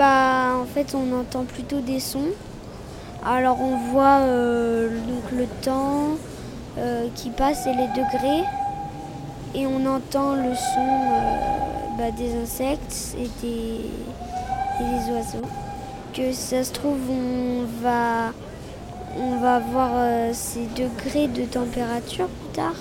Bah, en fait on entend plutôt des sons. Alors on voit euh, donc le temps euh, qui passe et les degrés. Et on entend le son euh, bah, des insectes et des, et des oiseaux. Que ça se trouve on va, on va voir ces degrés de température plus tard.